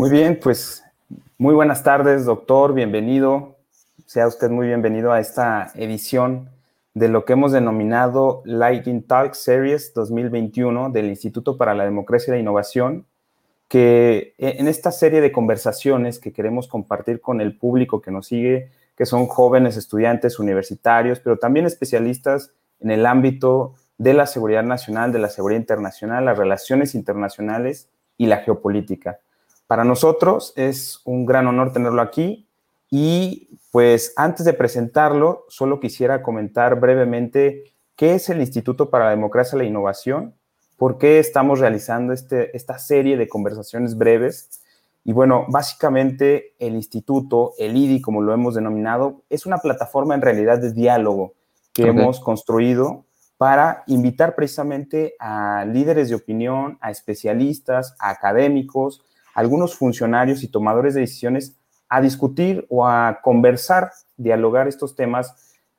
Muy bien, pues muy buenas tardes, doctor, bienvenido. Sea usted muy bienvenido a esta edición de lo que hemos denominado Lighting Talk Series 2021 del Instituto para la Democracia y la Innovación, que en esta serie de conversaciones que queremos compartir con el público que nos sigue, que son jóvenes estudiantes universitarios, pero también especialistas en el ámbito de la seguridad nacional, de la seguridad internacional, las relaciones internacionales y la geopolítica. Para nosotros es un gran honor tenerlo aquí y pues antes de presentarlo, solo quisiera comentar brevemente qué es el Instituto para la Democracia y la Innovación, por qué estamos realizando este, esta serie de conversaciones breves. Y bueno, básicamente el instituto, el IDI, como lo hemos denominado, es una plataforma en realidad de diálogo que hemos construido para invitar precisamente a líderes de opinión, a especialistas, a académicos, algunos funcionarios y tomadores de decisiones a discutir o a conversar, dialogar estos temas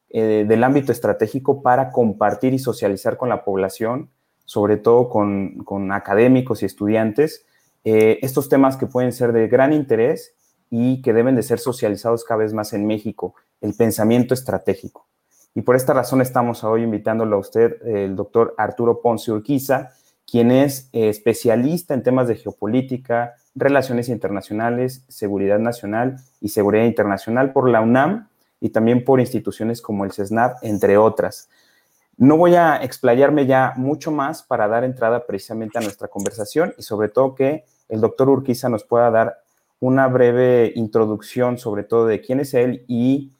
eh, del ámbito estratégico para compartir y socializar con la población, sobre todo con, con académicos y estudiantes, eh, estos temas que pueden ser de gran interés y que deben de ser socializados cada vez más en México, el pensamiento estratégico. Y por esta razón estamos hoy invitándolo a usted, el doctor Arturo Ponce Urquiza, quien es eh, especialista en temas de geopolítica, relaciones internacionales, seguridad nacional y seguridad internacional por la UNAM y también por instituciones como el CESNAP, entre otras. No voy a explayarme ya mucho más para dar entrada precisamente a nuestra conversación y sobre todo que el doctor Urquiza nos pueda dar una breve introducción sobre todo de quién es él y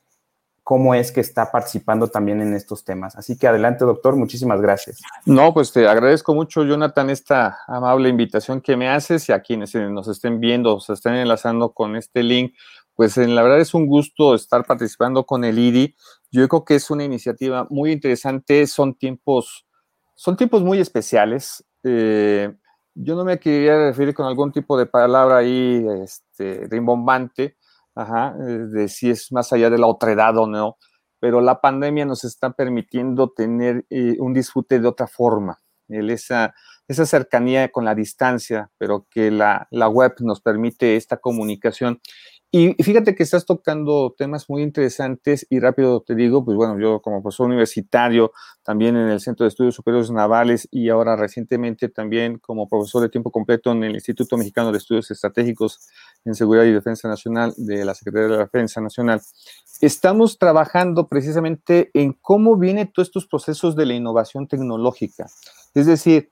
cómo es que está participando también en estos temas. Así que adelante, doctor, muchísimas gracias. No, pues te agradezco mucho, Jonathan, esta amable invitación que me haces y a quienes nos estén viendo, se estén enlazando con este link, pues en la verdad es un gusto estar participando con el IDI. Yo creo que es una iniciativa muy interesante, son tiempos, son tiempos muy especiales. Eh, yo no me quería referir con algún tipo de palabra ahí este, rimbombante, ajá, de si es más allá de la otredad o no, pero la pandemia nos está permitiendo tener eh, un disfrute de otra forma. esa, esa cercanía con la distancia, pero que la, la web nos permite esta comunicación y fíjate que estás tocando temas muy interesantes y rápido te digo, pues bueno, yo como profesor universitario, también en el Centro de Estudios Superiores Navales y ahora recientemente también como profesor de tiempo completo en el Instituto Mexicano de Estudios Estratégicos en Seguridad y Defensa Nacional de la Secretaría de la Defensa Nacional, estamos trabajando precisamente en cómo vienen todos estos procesos de la innovación tecnológica. Es decir,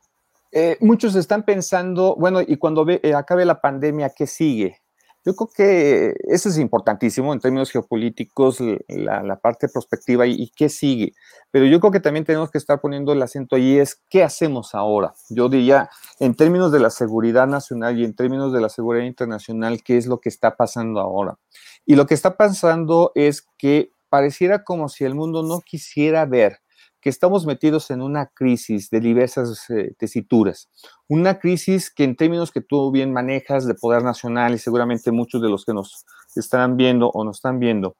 eh, muchos están pensando, bueno, y cuando ve, eh, acabe la pandemia, ¿qué sigue? Yo creo que eso es importantísimo en términos geopolíticos, la, parte prospectiva y, qué sigue. Pero yo creo que también tenemos que estar poniendo el acento ahí es qué hacemos ahora. Yo diría, en términos de la seguridad nacional y en términos de la seguridad internacional, qué es lo que está pasando ahora. Y lo que está pasando es que pareciera como si el mundo no quisiera ver que estamos metidos en una crisis de diversas eh, tesituras. Una crisis que en términos que tú bien manejas de poder nacional y seguramente muchos de los que nos están viendo o nos están viendo,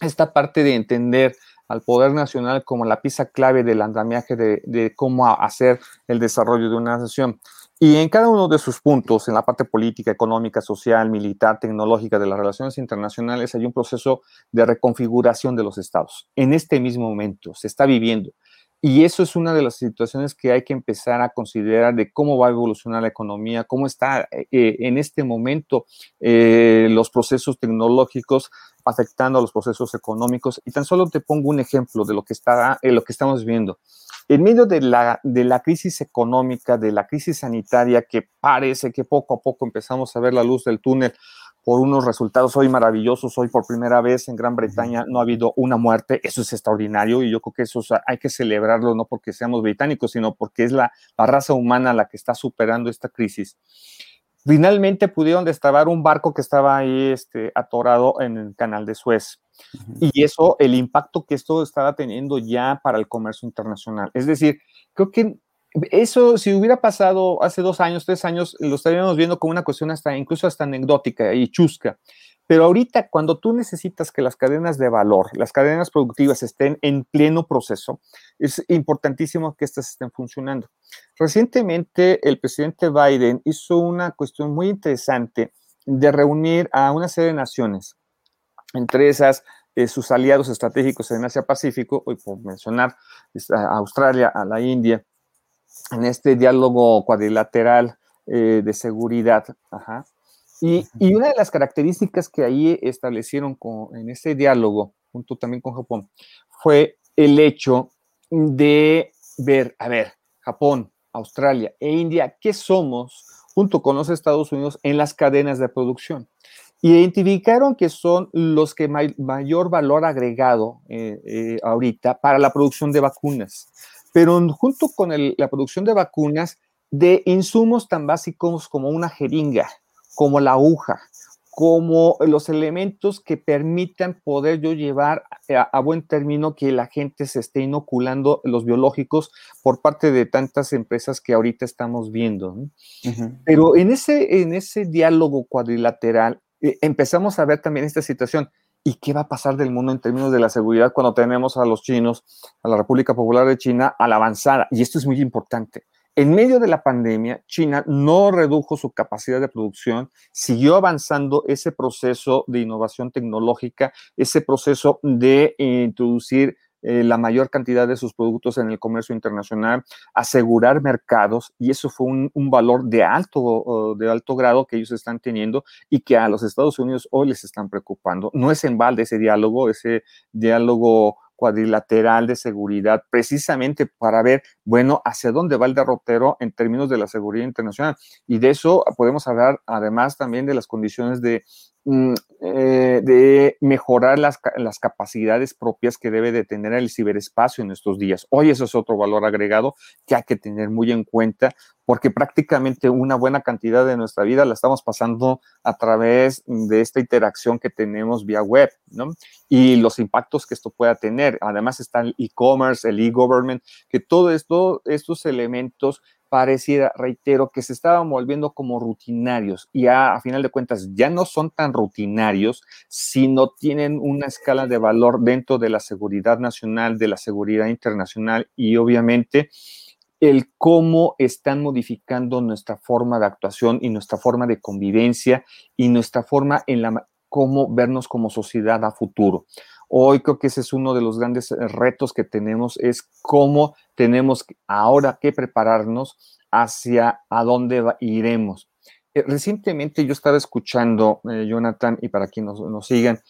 esta parte de entender al poder nacional como la pieza clave del andamiaje de, de cómo hacer el desarrollo de una nación. Y en cada uno de sus puntos, en la parte política, económica, social, militar, tecnológica de las relaciones internacionales, hay un proceso de reconfiguración de los estados. En este mismo momento se está viviendo. Y eso es una de las situaciones que hay que empezar a considerar de cómo va a evolucionar la economía, cómo está eh, eh, en este momento eh, los procesos tecnológicos afectando a los procesos económicos. Y tan solo te pongo un ejemplo de lo que, está, lo que estamos viendo. En medio de la, de la crisis económica, de la crisis sanitaria, que parece que poco a poco empezamos a ver la luz del túnel, por unos resultados hoy maravillosos. Hoy por primera vez en Gran Bretaña no ha habido una muerte. Eso es extraordinario y yo creo que eso hay que celebrarlo no porque seamos británicos, sino porque es la, raza humana la que está superando esta crisis. Finalmente pudieron destrabar un barco que estaba ahí este, atorado en el canal de Suez. Y eso, el impacto que esto estaba teniendo ya para el comercio internacional. Es decir, creo que eso, si hubiera pasado hace dos años, tres años, lo estaríamos viendo como una cuestión hasta, incluso hasta anecdótica y chusca. Pero ahorita, cuando tú necesitas que las cadenas de valor, las cadenas productivas estén en pleno proceso, es importantísimo que éstas estén funcionando. Recientemente, el presidente Biden hizo una cuestión muy interesante de reunir a una serie de naciones, entre esas eh, sus aliados estratégicos en Asia-Pacífico, hoy por mencionar a Australia, a la India, en este diálogo cuadrilateral eh, de seguridad. Y, una de las características que ahí establecieron en ese diálogo, junto también con Japón, fue el hecho de ver, a ver, Japón, Australia e India, ¿qué somos junto con los Estados Unidos en las cadenas de producción? identificaron que son los que mayor valor agregado eh, eh, ahorita para la producción de vacunas, pero junto con la producción de vacunas, de insumos tan básicos como una jeringa, como la aguja, como los elementos que permitan poder yo llevar a, buen término que la gente se esté inoculando los biológicos por parte de tantas empresas que ahorita estamos viendo. Pero en ese, en ese diálogo cuadrilateral eh, empezamos a ver también esta situación. ¿Y qué va a pasar del mundo en términos de la seguridad cuando tenemos a los chinos, a la República Popular de China, a la avanzada? Y esto es muy importante. En medio de la pandemia, China no redujo su capacidad de producción, siguió avanzando ese proceso de innovación tecnológica, ese proceso de introducir eh, la mayor cantidad de sus productos en el comercio internacional, asegurar mercados, y eso fue un, valor de alto, de alto grado que ellos están teniendo y que a los Estados Unidos hoy les están preocupando. No es en balde ese diálogo, ese diálogo cuadrilateral de seguridad, precisamente para ver, bueno, hacia dónde va el derrotero en términos de la seguridad internacional. Y de eso podemos hablar además también de las condiciones de eh, de mejorar las, las, capacidades propias que debe de tener el ciberespacio en estos días. Hoy eso es otro valor agregado que hay que tener muy en cuenta porque prácticamente una buena cantidad de nuestra vida la estamos pasando a través de esta interacción que tenemos vía web, ¿no? Y los impactos que esto pueda tener. Además está el e-commerce, el e-government, que todo esto, estos elementos pareciera, reitero, que se estaban volviendo como rutinarios y a, final de cuentas ya no son tan rutinarios si no tienen una escala de valor dentro de la seguridad nacional, de la seguridad internacional y obviamente el cómo están modificando nuestra forma de actuación y nuestra forma de convivencia y nuestra forma en la cómo vernos como sociedad a futuro. Hoy creo que ese es uno de los grandes eh, retos que tenemos, es cómo tenemos ahora que prepararnos hacia a dónde iremos. Eh, recientemente yo estaba escuchando, eh, Jonathan, y para quienes nos, sigan,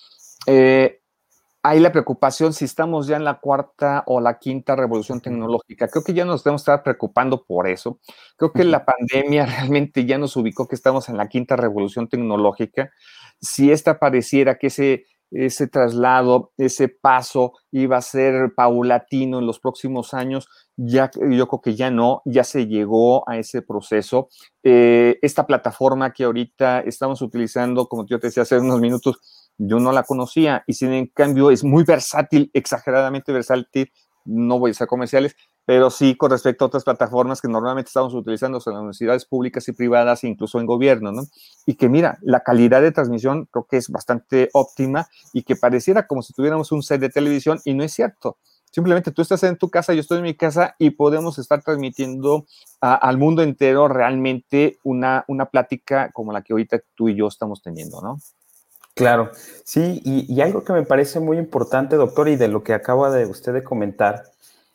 hay la preocupación si estamos ya en la cuarta o la quinta revolución tecnológica. Creo que ya nos debemos estar preocupando por eso. Creo que la pandemia realmente ya nos ubicó que estamos en la quinta revolución tecnológica. Si esta pareciera que ese ese traslado, ese paso iba a ser paulatino en los próximos años, ya yo creo que ya no, ya se llegó a ese proceso. Eh, esta plataforma que ahorita estamos utilizando, como yo te decía hace unos minutos, yo no la conocía y sin en cambio es muy versátil, exageradamente versátil, no voy a ser comerciales, pero sí con respecto a otras plataformas que normalmente estamos utilizando en universidades públicas y privadas, incluso en gobierno, ¿no? Y que mira, la calidad de transmisión creo que es bastante óptima y que pareciera como si tuviéramos un set de televisión y no es cierto. Simplemente tú estás en tu casa, yo estoy en mi casa y podemos estar transmitiendo al mundo entero realmente una, una plática como la que ahorita tú y yo estamos teniendo, ¿no? Claro, sí, y, y algo que me parece muy importante, doctor, y de lo que acaba de usted de comentar,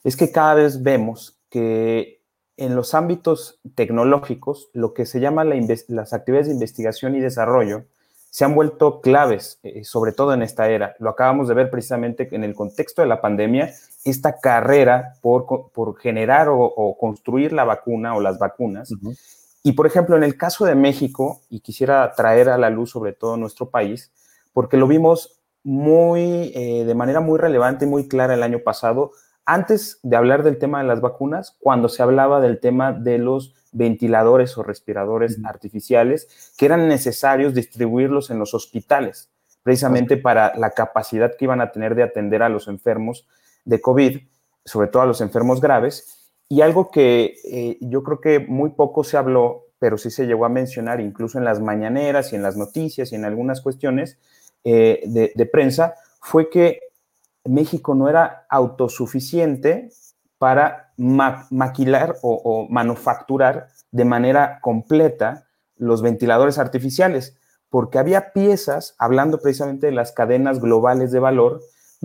es que cada vez vemos que en los ámbitos tecnológicos, lo que se llama las actividades de investigación y desarrollo se han vuelto claves, eh, sobre todo en esta era. Lo acabamos de ver precisamente en el contexto de la pandemia, esta carrera por, por generar o, construir la vacuna o las vacunas. Y por ejemplo, en el caso de México, y quisiera traer a la luz sobre todo nuestro país, porque lo vimos muy, eh, de manera muy relevante y muy clara el año pasado, antes de hablar del tema de las vacunas, cuando se hablaba del tema de los ventiladores o respiradores artificiales, que eran necesarios distribuirlos en los hospitales, precisamente para la capacidad que iban a tener de atender a los enfermos de COVID, sobre todo a los enfermos graves. Y algo que eh, yo creo que muy poco se habló, pero sí se llegó a mencionar incluso en las mañaneras y en las noticias y en algunas cuestiones eh, de, prensa, fue que México no era autosuficiente para maquilar o, manufacturar de manera completa los ventiladores artificiales, porque había piezas, hablando precisamente de las cadenas globales de valor,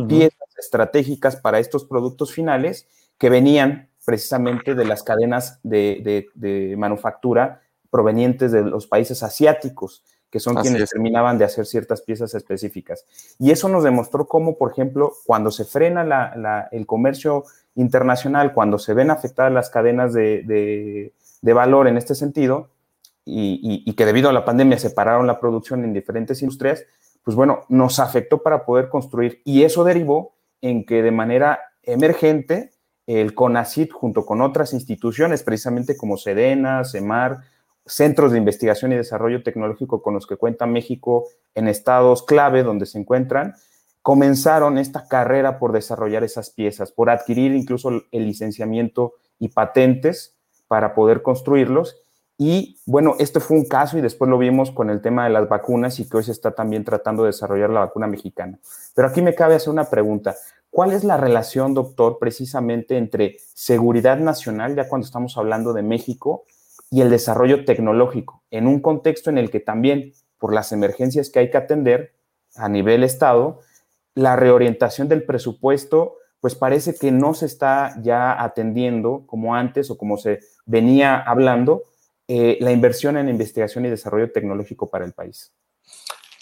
piezas estratégicas para estos productos finales que venían precisamente de las cadenas de, manufactura provenientes de los países asiáticos, que son quienes terminaban de hacer ciertas piezas específicas. Y eso nos demostró cómo, por ejemplo, cuando se frena el comercio internacional, cuando se ven afectadas las cadenas de, valor en este sentido, y, y, que debido a la pandemia separaron la producción en diferentes industrias, pues bueno, nos afectó para poder construir. Y eso derivó en que de manera emergente el CONACIT junto con otras instituciones, precisamente como SEDENA, CEMAR, centros de investigación y desarrollo tecnológico con los que cuenta México en estados clave donde se encuentran, comenzaron esta carrera por desarrollar esas piezas, por adquirir incluso el licenciamiento y patentes para poder construirlos. Y bueno, este fue un caso y después lo vimos con el tema de las vacunas y que hoy se está también tratando de desarrollar la vacuna mexicana. Pero aquí me cabe hacer una pregunta. ¿Cuál es la relación, doctor, precisamente entre seguridad nacional, ya cuando estamos hablando de México, y el desarrollo tecnológico, en un contexto en el que también, por las emergencias que hay que atender a nivel Estado, la reorientación del presupuesto, pues parece que no se está ya atendiendo como antes o como se venía hablando, eh, la inversión en investigación y desarrollo tecnológico para el país.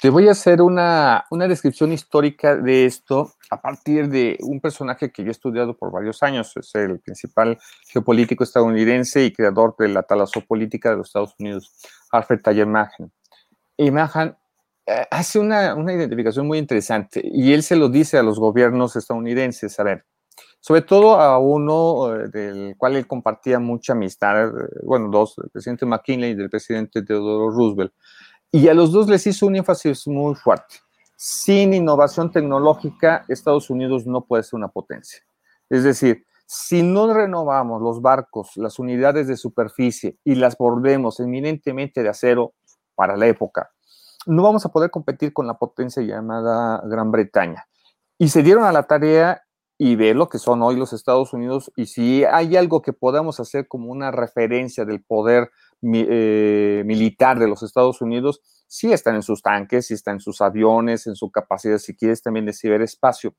Te voy a hacer una, descripción histórica de esto a partir de un personaje que yo he estudiado por varios años. Es el principal geopolítico estadounidense y creador de la talasopolítica de los Estados Unidos, Alfred Taller Mahan. Mahan eh, hace una, una, identificación muy interesante y él se lo dice a los gobiernos estadounidenses. A ver, sobre todo a uno eh, del cual él compartía mucha amistad, eh, bueno, dos, el presidente McKinley y el presidente Theodore Roosevelt y a los dos les hizo un énfasis muy fuerte. Sin innovación tecnológica, Estados Unidos no puede ser una potencia. Es decir, si no renovamos los barcos, las unidades de superficie y las volvemos eminentemente de acero para la época, no vamos a poder competir con la potencia llamada Gran Bretaña. Y se dieron a la tarea y ver lo que son hoy los Estados Unidos y si hay algo que podamos hacer como una referencia del poder eh, militar de los Estados Unidos, sí están en sus tanques, sí están en sus aviones, en su capacidad, si quieres, también de ciberespacio.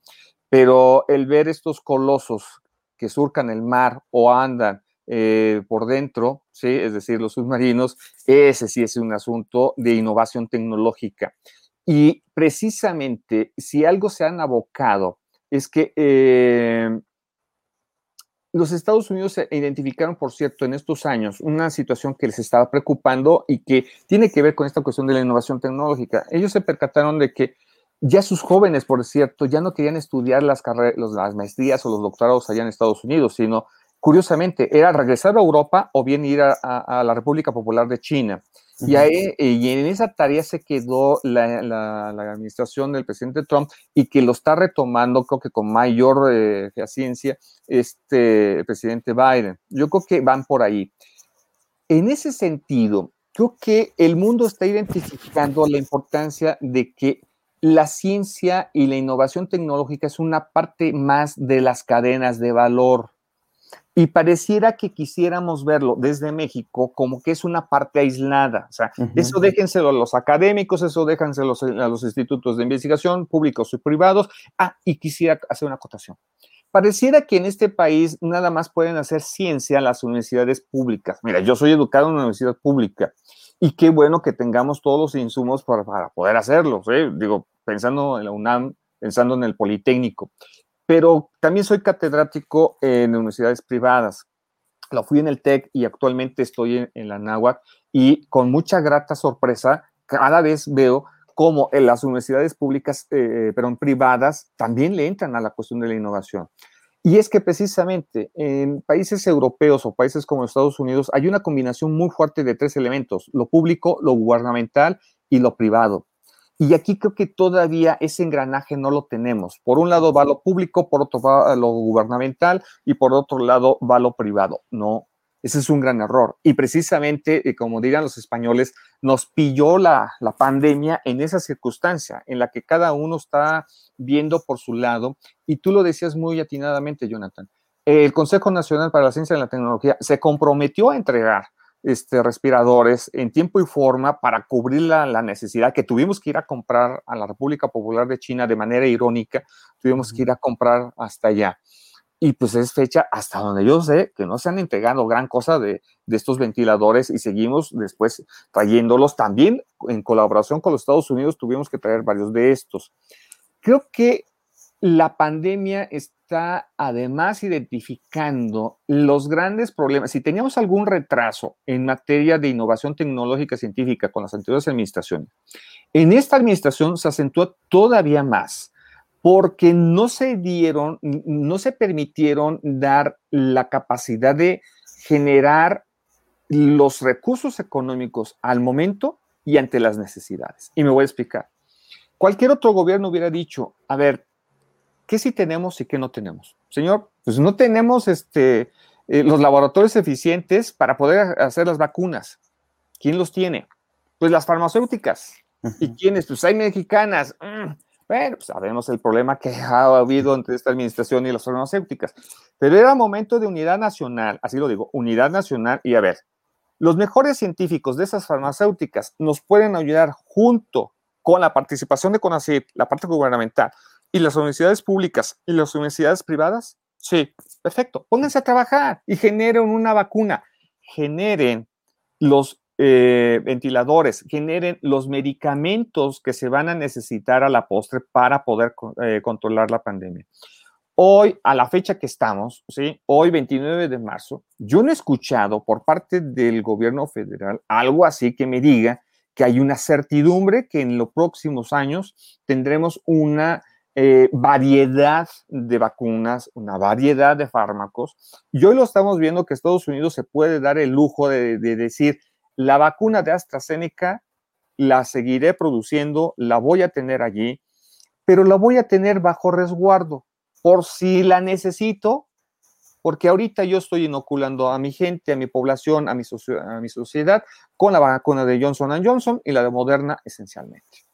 Pero el ver estos colosos que surcan el mar o andan eh, por dentro, ¿sí? es decir, los submarinos, ese sí es un asunto de innovación tecnológica. Y precisamente, si algo se han abocado, es que eh, los Estados Unidos identificaron, por cierto, en estos años una situación que les estaba preocupando y que tiene que ver con esta cuestión de la innovación tecnológica. Ellos se percataron de que ya sus jóvenes, por cierto, ya no querían estudiar las, las maestrías o los doctorados allá en Estados Unidos, sino, curiosamente, era regresar a Europa o bien ir a la República Popular de China. Y, ahí, y en esa tarea se quedó la, administración del presidente Trump y que lo está retomando, creo que con mayor eh, ciencia, este el presidente Biden. Yo creo que van por ahí. En ese sentido, creo que el mundo está identificando la importancia de que la ciencia y la innovación tecnológica es una parte más de las cadenas de valor. Y pareciera que quisiéramos verlo desde México como que es una parte aislada. O sea, eso déjenselo a los académicos, eso déjenselo a los institutos de investigación públicos y privados. Ah, y quisiera hacer una acotación. Pareciera que en este país nada más pueden hacer ciencia las universidades públicas. Mira, yo soy educado en una universidad pública y qué bueno que tengamos todos los insumos para, para poder hacerlo. ¿eh? Digo, pensando en la UNAM, pensando en el Politécnico pero también soy catedrático en universidades privadas. Lo fui en el TEC y actualmente estoy en, la NAWAC y con mucha grata sorpresa cada vez veo cómo en las universidades públicas, eh, pero en privadas, también le entran a la cuestión de la innovación. Y es que precisamente en países europeos o países como Estados Unidos hay una combinación muy fuerte de tres elementos, lo público, lo gubernamental y lo privado. Y aquí creo que todavía ese engranaje no lo tenemos. Por un lado va lo público, por otro va lo gubernamental y por otro lado va lo privado. No, Ese es un gran error. Y precisamente, eh, como dirán los españoles, nos pilló la, la pandemia en esa circunstancia, en la que cada uno está viendo por su lado. Y tú lo decías muy atinadamente, Jonathan. El Consejo Nacional para la Ciencia y la Tecnología se comprometió a entregar este, respiradores en tiempo y forma para cubrir la, la, necesidad que tuvimos que ir a comprar a la República Popular de China de manera irónica, tuvimos que ir a comprar hasta allá. Y pues es fecha hasta donde yo sé que no se han entregado gran cosa de, de estos ventiladores y seguimos después trayéndolos. También en colaboración con los Estados Unidos tuvimos que traer varios de estos. Creo que la pandemia está además identificando los grandes problemas. Si teníamos algún retraso en materia de innovación tecnológica científica con las anteriores administraciones, en esta administración se acentuó todavía más porque no se dieron, no se permitieron dar la capacidad de generar los recursos económicos al momento y ante las necesidades. Y me voy a explicar. Cualquier otro gobierno hubiera dicho, a ver, ¿qué sí tenemos y qué no tenemos? Señor, pues no tenemos este, eh, los laboratorios eficientes para poder hacer las vacunas. ¿Quién los tiene? Pues las farmacéuticas. ¿Y quiénes? Pues hay mexicanas. Mm, bueno, pues sabemos el problema que ha habido entre esta administración y las farmacéuticas. Pero era momento de unidad nacional, así lo digo, unidad nacional. Y a ver, los mejores científicos de esas farmacéuticas nos pueden ayudar junto con la participación de CONACYT, la parte gubernamental, ¿Y las universidades públicas y las universidades privadas? Sí, perfecto. Pónganse a trabajar y generen una vacuna. Generen los eh, ventiladores, generen los medicamentos que se van a necesitar a la postre para poder eh, controlar la pandemia. Hoy, a la fecha que estamos, ¿sí? hoy 29 de marzo, yo no he escuchado por parte del gobierno federal algo así que me diga que hay una certidumbre que en los próximos años tendremos una eh, variedad de vacunas, una variedad de fármacos. Y hoy lo estamos viendo que Estados Unidos se puede dar el lujo de, de decir, la vacuna de AstraZeneca la seguiré produciendo, la voy a tener allí, pero la voy a tener bajo resguardo por si la necesito, porque ahorita yo estoy inoculando a mi gente, a mi población, a mi, a mi sociedad con la vacuna de Johnson Johnson y la de Moderna esencialmente.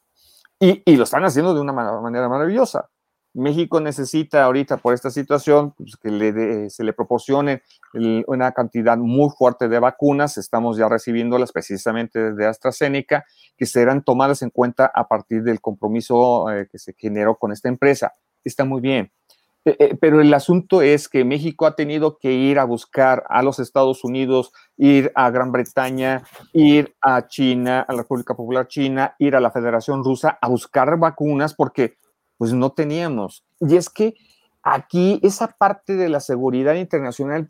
Y, lo están haciendo de una manera maravillosa. México necesita ahorita por esta situación pues, que se le proporcione una cantidad muy fuerte de vacunas. Estamos ya recibiéndolas precisamente de AstraZeneca, que serán tomadas en cuenta a partir del compromiso eh, que se generó con esta empresa. Está muy bien. Eh, eh, pero el asunto es que México ha tenido que ir a buscar a los Estados Unidos, ir a Gran Bretaña, ir a China, a la República Popular China, ir a la Federación Rusa a buscar vacunas porque pues no teníamos. Y es que aquí esa parte de la seguridad internacional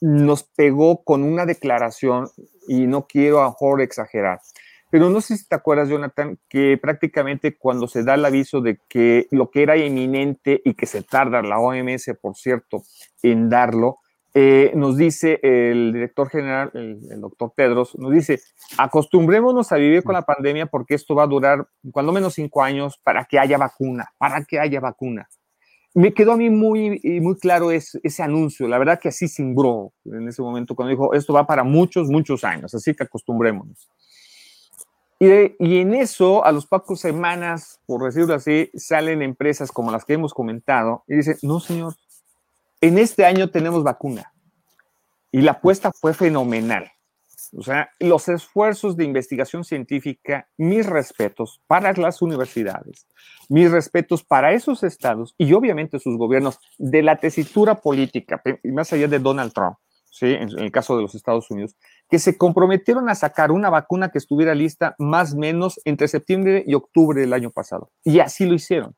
nos pegó con una declaración y no quiero a mejor exagerar. Pero no sé si te acuerdas, Jonathan, que prácticamente cuando se da el aviso de que lo que era inminente y que se tarda la OMS, por cierto, en darlo, eh, nos dice el director general, el, el, doctor Tedros, nos dice, acostumbrémonos a vivir con la pandemia porque esto va a durar cuando menos cinco años para que haya vacuna, para que haya vacuna. Me quedó a mí muy, muy claro ese, anuncio, la verdad que así simbró en ese momento cuando dijo, esto va para muchos, muchos años, así que acostumbrémonos. Y, y, en eso, a los pocos semanas, por decirlo así, salen empresas como las que hemos comentado y dicen, no, señor, en este año tenemos vacuna. Y la apuesta fue fenomenal. O sea, los esfuerzos de investigación científica, mis respetos para las universidades, mis respetos para esos estados y obviamente sus gobiernos de la tesitura política, más allá de Donald Trump, ¿sí? en el caso de los Estados Unidos, que se comprometieron a sacar una vacuna que estuviera lista más o menos entre septiembre y octubre del año pasado. Y así lo hicieron.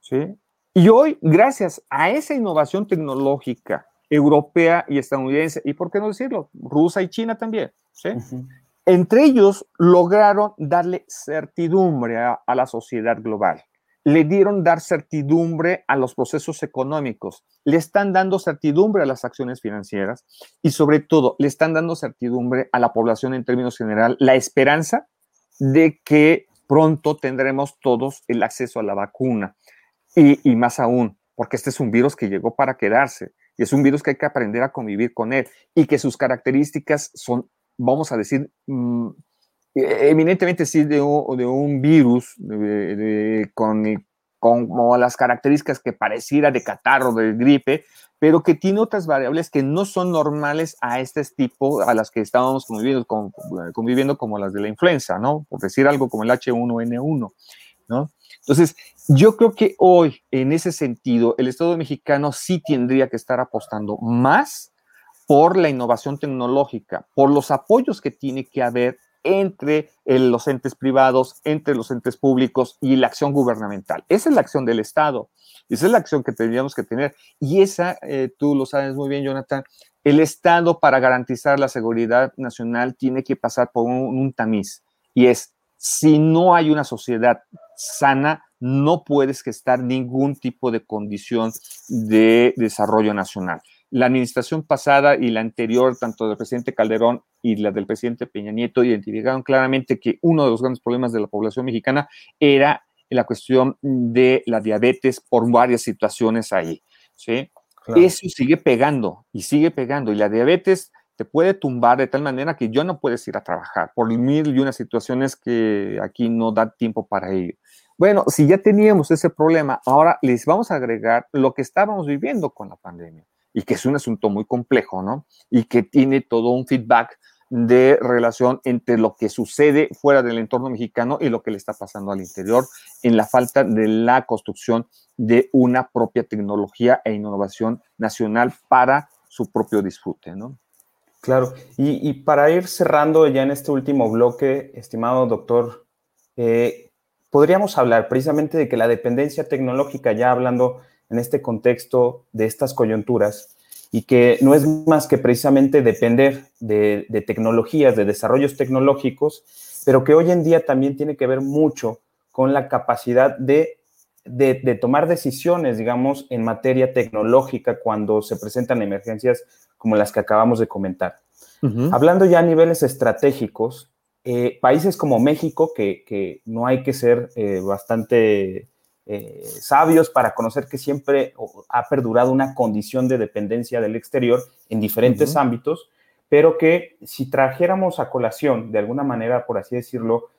¿sí? Y hoy, gracias a esa innovación tecnológica europea y estadounidense, y por qué no decirlo, rusa y china también, ¿sí? Uh -huh. entre ellos lograron darle certidumbre a, a la sociedad global le dieron dar certidumbre a los procesos económicos, le están dando certidumbre a las acciones financieras y sobre todo le están dando certidumbre a la población en términos general, la esperanza de que pronto tendremos todos el acceso a la vacuna y, más aún, porque este es un virus que llegó para quedarse. y es un virus que hay que aprender a convivir con él y que sus características son, vamos a decir, mm, eminentemente sí de un, virus con, con las características que pareciera de catarro, de gripe, pero que tiene otras variables que no son normales a este tipo, a las que estábamos conviviendo, conviviendo como las de la influenza, ¿no? Por decir algo como el H1N1, ¿no? Entonces, yo creo que hoy, en ese sentido, el Estado mexicano sí tendría que estar apostando más por la innovación tecnológica, por los apoyos que tiene que haber entre los entes privados, entre los entes públicos y la acción gubernamental. Esa es la acción del Estado. Esa es la acción que tendríamos que tener. Y esa, eh, tú lo sabes muy bien, Jonathan, el Estado para garantizar la seguridad nacional tiene que pasar por un, un tamiz. Y es, si no hay una sociedad sana, no puedes estar ningún tipo de condición de desarrollo nacional la administración pasada y la anterior, tanto del presidente Calderón y la del presidente Peña Nieto, identificaron claramente que uno de los grandes problemas de la población mexicana era la cuestión de la diabetes por varias situaciones ahí. ¿sí? Eso sigue pegando y sigue pegando. Y la diabetes te puede tumbar de tal manera que yo no puedes ir a trabajar por mil y unas situaciones que aquí no da tiempo para ello. Bueno, si ya teníamos ese problema, ahora les vamos a agregar lo que estábamos viviendo con la pandemia y que es un asunto muy complejo, ¿no? Y que tiene todo un feedback de relación entre lo que sucede fuera del entorno mexicano y lo que le está pasando al interior en la falta de la construcción de una propia tecnología e innovación nacional para su propio disfrute, ¿no? Claro, y, para ir cerrando ya en este último bloque, estimado doctor, eh, podríamos hablar precisamente de que la dependencia tecnológica, ya hablando en este contexto de estas coyunturas y que no es más que precisamente depender de, tecnologías, de desarrollos tecnológicos, pero que hoy en día también tiene que ver mucho con la capacidad de, de, tomar decisiones, digamos, en materia tecnológica cuando se presentan emergencias como las que acabamos de comentar. Hablando ya a niveles estratégicos, eh, países como México, que, que, no hay que ser eh, bastante eh, sabios para conocer que siempre ha perdurado una condición de dependencia del exterior en diferentes ámbitos, pero que si trajéramos a colación, de alguna manera, por así decirlo,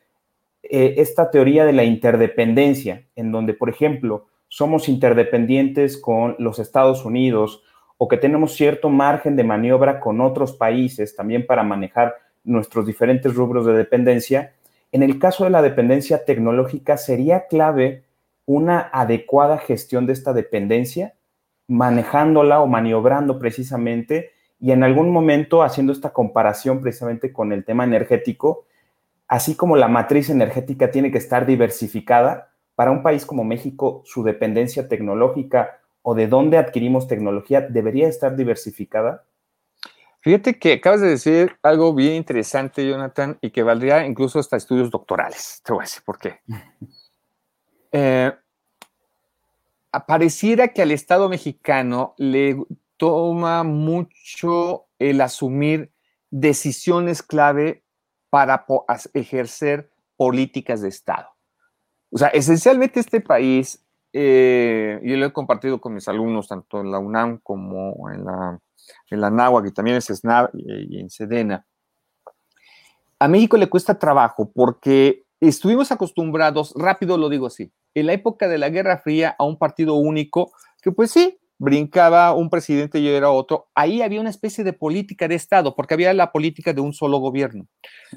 eh, esta teoría de la interdependencia, en donde, por ejemplo, somos interdependientes con los Estados Unidos o que tenemos cierto margen de maniobra con otros países también para manejar nuestros diferentes rubros de dependencia, en el caso de la dependencia tecnológica sería clave una adecuada gestión de esta dependencia, manejándola o maniobrando precisamente y en algún momento haciendo esta comparación precisamente con el tema energético, así como la matriz energética tiene que estar diversificada, para un país como México su dependencia tecnológica o de dónde adquirimos tecnología debería estar diversificada? Fíjate que acabas de decir algo bien interesante, Jonathan, y que valdría incluso hasta estudios doctorales. Te voy a decir por qué. eh, pareciera que al Estado mexicano le toma mucho el asumir decisiones clave para ejercer políticas de Estado. O sea, esencialmente este país, eh, y lo he compartido con mis alumnos, tanto en la UNAM como en la, en la NAWAC y también en SNAP y en SEDENA, a México le cuesta trabajo porque estuvimos acostumbrados, rápido lo digo así, en la época de la Guerra Fría a un partido único que pues sí, brincaba un presidente y era otro, ahí había una especie de política de Estado, porque había la política de un solo gobierno.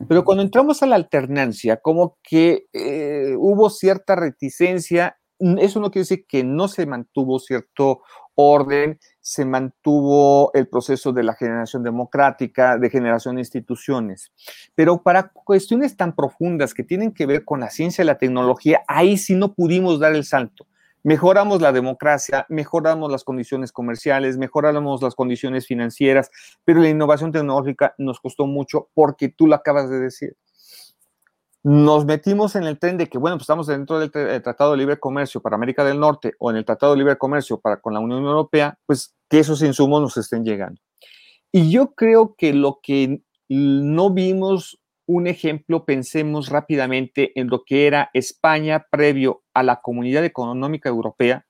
Pero cuando entramos a la alternancia, como que eh, hubo cierta reticencia, eso no quiere decir que no se mantuvo cierto orden, se mantuvo el proceso de la generación democrática, de generación de instituciones. Pero para cuestiones tan profundas que tienen que ver con la ciencia y la tecnología, ahí sí no pudimos dar el salto. Mejoramos la democracia, mejoramos las condiciones comerciales, mejoramos las condiciones financieras, pero la innovación tecnológica nos costó mucho porque tú lo acabas de decir nos metimos en el tren de que, bueno, pues estamos dentro del Tratado de Libre Comercio para América del Norte o en el Tratado de Libre Comercio para con la Unión Europea, pues que esos insumos nos estén llegando. Y yo creo que lo que no vimos un ejemplo, pensemos rápidamente en lo que era España previo a la Comunidad Económica Europea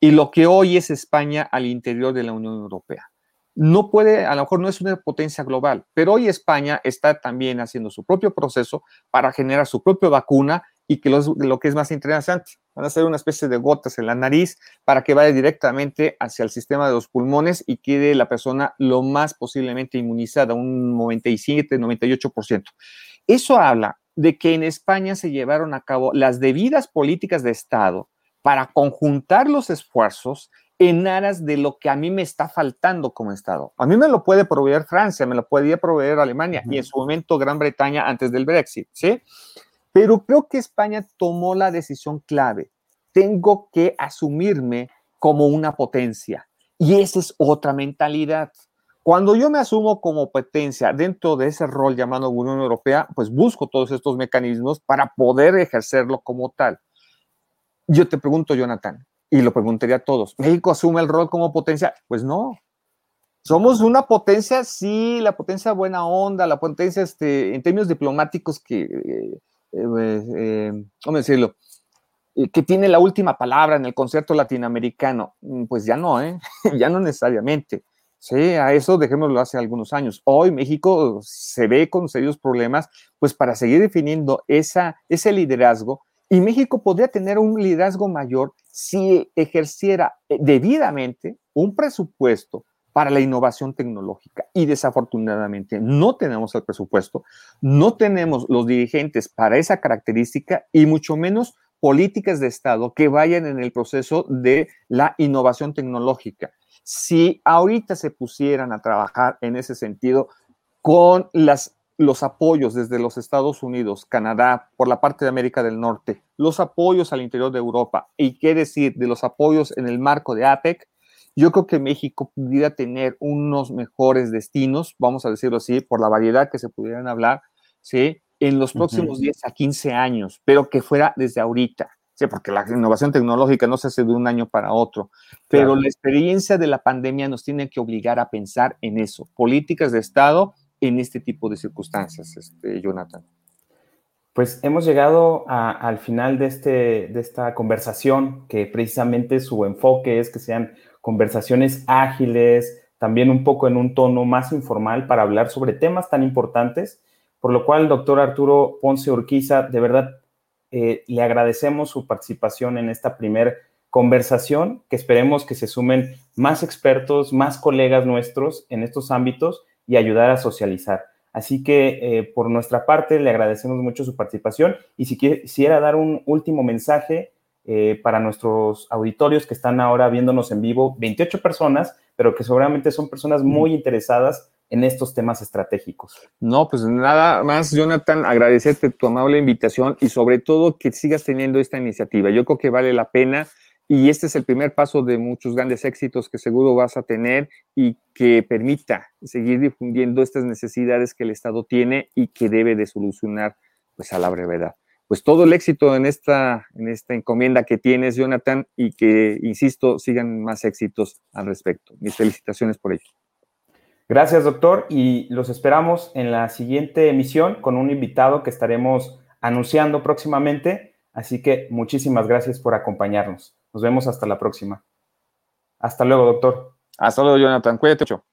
y lo que hoy es España al interior de la Unión Europea. No puede, a lo mejor no es una potencia global, pero hoy España está también haciendo su propio proceso para generar su propia vacuna y que lo, que es más interesante, van a ser una especie de gotas en la nariz para que vaya directamente hacia el sistema de los pulmones y quede la persona lo más posiblemente inmunizada, un 97, 98%. Eso habla de que en España se llevaron a cabo las debidas políticas de Estado para conjuntar los esfuerzos en aras de lo que a mí me está faltando como Estado. A mí me lo puede proveer Francia, me lo podía proveer Alemania y en su momento Gran Bretaña antes del Brexit, ¿sí? Pero creo que España tomó la decisión clave. Tengo que asumirme como una potencia. Y esa es otra mentalidad. Cuando yo me asumo como potencia dentro de ese rol llamado Unión Europea, pues busco todos estos mecanismos para poder ejercerlo como tal. Yo te pregunto, Jonathan, y lo preguntaría a todos, ¿México asume el rol como potencia? Pues no. Somos una potencia, sí, la potencia buena onda, la potencia este, en términos diplomáticos que eh, eh, eh, ¿cómo decirlo? Que tiene la última palabra en el concierto latinoamericano. Mm, pues ya no, ¿eh? ya no necesariamente. Sí, a eso dejémoslo hace algunos años. Hoy México se ve con serios problemas, pues para seguir definiendo esa, ese liderazgo, y México podría tener un liderazgo mayor si ejerciera debidamente un presupuesto para la innovación tecnológica. Y desafortunadamente no tenemos el presupuesto, no tenemos los dirigentes para esa característica y mucho menos políticas de Estado que vayan en el proceso de la innovación tecnológica. Si ahorita se pusieran a trabajar en ese sentido con las, los apoyos desde los Estados Unidos, Canadá, por la parte de América del Norte, los apoyos al interior de Europa y qué decir de los apoyos en el marco de APEC, yo creo que México pudiera tener unos mejores destinos, vamos a decirlo así, por la variedad que se pudieran hablar, ¿sí? En los próximos 10 a 15 años, pero que fuera desde ahorita, ¿sí? Porque la innovación tecnológica no se hace de un año para otro, pero la experiencia de la pandemia nos tiene que obligar a pensar en eso, políticas de Estado en este tipo de circunstancias, este, Jonathan. Pues hemos llegado al final de, este, de esta conversación, que precisamente su enfoque es que sean conversaciones ágiles, también un poco en un tono más informal para hablar sobre temas tan importantes, por lo cual, doctor Arturo Ponce Urquiza, de verdad eh, le agradecemos su participación en esta primer conversación, que esperemos que se sumen más expertos, más colegas nuestros en estos ámbitos y ayudar a socializar. Así que eh, por nuestra parte le agradecemos mucho su participación y si quisiera dar un último mensaje eh, para nuestros auditorios que están ahora viéndonos en vivo, 28 personas, pero que seguramente son personas muy interesadas en estos temas estratégicos. No, pues nada más, Jonathan, agradecerte tu amable invitación y sobre todo que sigas teniendo esta iniciativa. Yo creo que vale la pena y este es el primer paso de muchos grandes éxitos que seguro vas a tener y que permita seguir difundiendo estas necesidades que el Estado tiene y que debe de solucionar pues a la brevedad pues todo el éxito en esta, en esta encomienda que tienes, Jonathan, y que, insisto, sigan más éxitos al respecto. Mis felicitaciones por ello. Gracias, doctor, y los esperamos en la siguiente emisión con un invitado que estaremos anunciando próximamente. Así que muchísimas gracias por acompañarnos. Nos vemos hasta la próxima. Hasta luego, doctor. Hasta luego, Jonathan. Cuídate mucho.